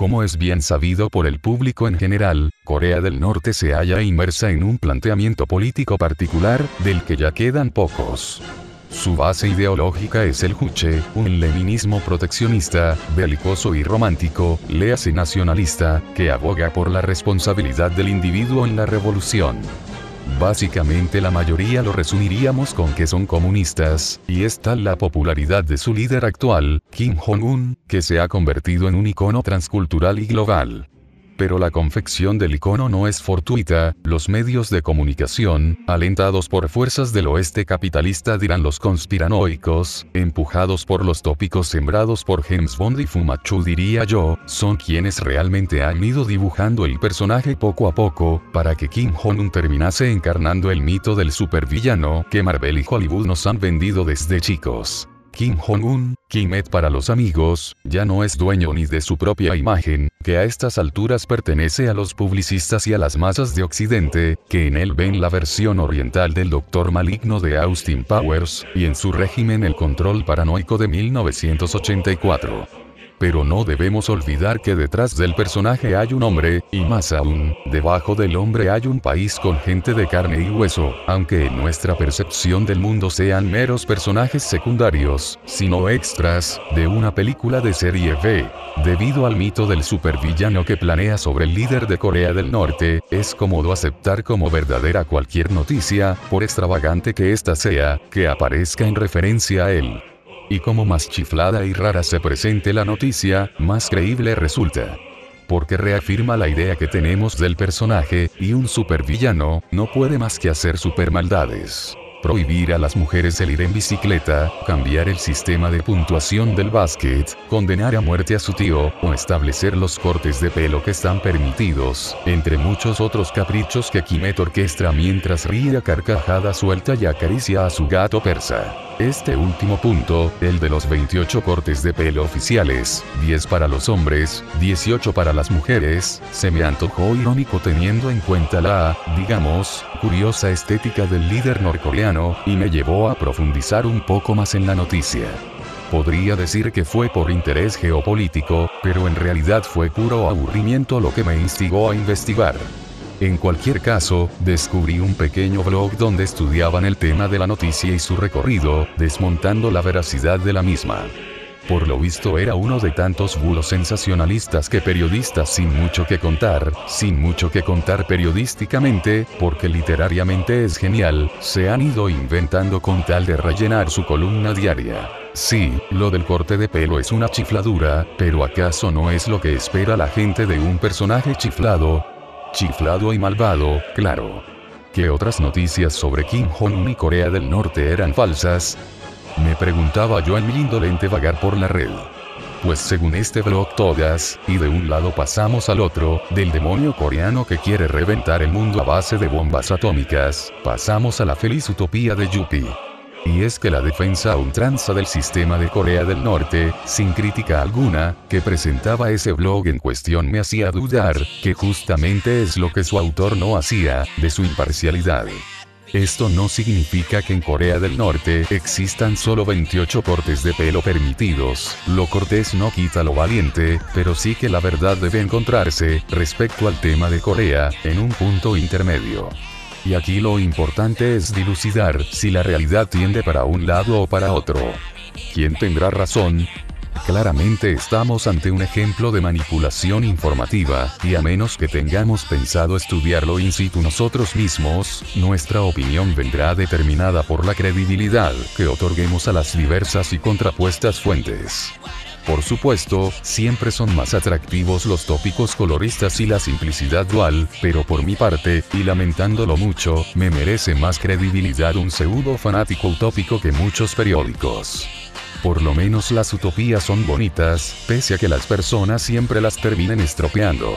Como es bien sabido por el público en general, Corea del Norte se halla inmersa en un planteamiento político particular, del que ya quedan pocos. Su base ideológica es el Juche, un leninismo proteccionista, belicoso y romántico, léase nacionalista, que aboga por la responsabilidad del individuo en la revolución. Básicamente la mayoría lo resumiríamos con que son comunistas, y es tal la popularidad de su líder actual, Kim Jong-un, que se ha convertido en un icono transcultural y global pero la confección del icono no es fortuita, los medios de comunicación, alentados por fuerzas del oeste capitalista dirán los conspiranoicos, empujados por los tópicos sembrados por James Bond y Fumachu diría yo, son quienes realmente han ido dibujando el personaje poco a poco, para que Kim Jong-un terminase encarnando el mito del supervillano que Marvel y Hollywood nos han vendido desde chicos. Kim Jong-un, Kimet para los amigos, ya no es dueño ni de su propia imagen, que a estas alturas pertenece a los publicistas y a las masas de Occidente, que en él ven la versión oriental del doctor maligno de Austin Powers, y en su régimen el control paranoico de 1984 pero no debemos olvidar que detrás del personaje hay un hombre, y más aún, debajo del hombre hay un país con gente de carne y hueso, aunque en nuestra percepción del mundo sean meros personajes secundarios, sino extras, de una película de serie B. Debido al mito del supervillano que planea sobre el líder de Corea del Norte, es cómodo aceptar como verdadera cualquier noticia, por extravagante que ésta sea, que aparezca en referencia a él. Y como más chiflada y rara se presente la noticia, más creíble resulta. Porque reafirma la idea que tenemos del personaje, y un supervillano, no puede más que hacer supermaldades prohibir a las mujeres el ir en bicicleta, cambiar el sistema de puntuación del básquet, condenar a muerte a su tío, o establecer los cortes de pelo que están permitidos, entre muchos otros caprichos que Kimet orquestra mientras ríe a carcajada suelta y acaricia a su gato persa. Este último punto, el de los 28 cortes de pelo oficiales, 10 para los hombres, 18 para las mujeres, se me antojó irónico teniendo en cuenta la, digamos, curiosa estética del líder norcoreano, y me llevó a profundizar un poco más en la noticia. Podría decir que fue por interés geopolítico, pero en realidad fue puro aburrimiento lo que me instigó a investigar. En cualquier caso, descubrí un pequeño blog donde estudiaban el tema de la noticia y su recorrido, desmontando la veracidad de la misma. Por lo visto era uno de tantos bulos sensacionalistas que periodistas sin mucho que contar, sin mucho que contar periodísticamente, porque literariamente es genial, se han ido inventando con tal de rellenar su columna diaria. Sí, lo del corte de pelo es una chifladura, pero ¿acaso no es lo que espera la gente de un personaje chiflado? Chiflado y malvado, claro. ¿Qué otras noticias sobre Kim Jong-un y Corea del Norte eran falsas? Me preguntaba yo en mi indolente vagar por la red. Pues según este blog todas, y de un lado pasamos al otro, del demonio coreano que quiere reventar el mundo a base de bombas atómicas, pasamos a la feliz utopía de Yuppie. Y es que la defensa a ultranza del sistema de Corea del Norte, sin crítica alguna, que presentaba ese blog en cuestión me hacía dudar, que justamente es lo que su autor no hacía, de su imparcialidad. Esto no significa que en Corea del Norte existan solo 28 cortes de pelo permitidos, lo cortés no quita lo valiente, pero sí que la verdad debe encontrarse, respecto al tema de Corea, en un punto intermedio. Y aquí lo importante es dilucidar si la realidad tiende para un lado o para otro. ¿Quién tendrá razón? Claramente estamos ante un ejemplo de manipulación informativa, y a menos que tengamos pensado estudiarlo in situ nosotros mismos, nuestra opinión vendrá determinada por la credibilidad que otorguemos a las diversas y contrapuestas fuentes. Por supuesto, siempre son más atractivos los tópicos coloristas y la simplicidad dual, pero por mi parte, y lamentándolo mucho, me merece más credibilidad un pseudo fanático utópico que muchos periódicos. Por lo menos las utopías son bonitas, pese a que las personas siempre las terminen estropeando.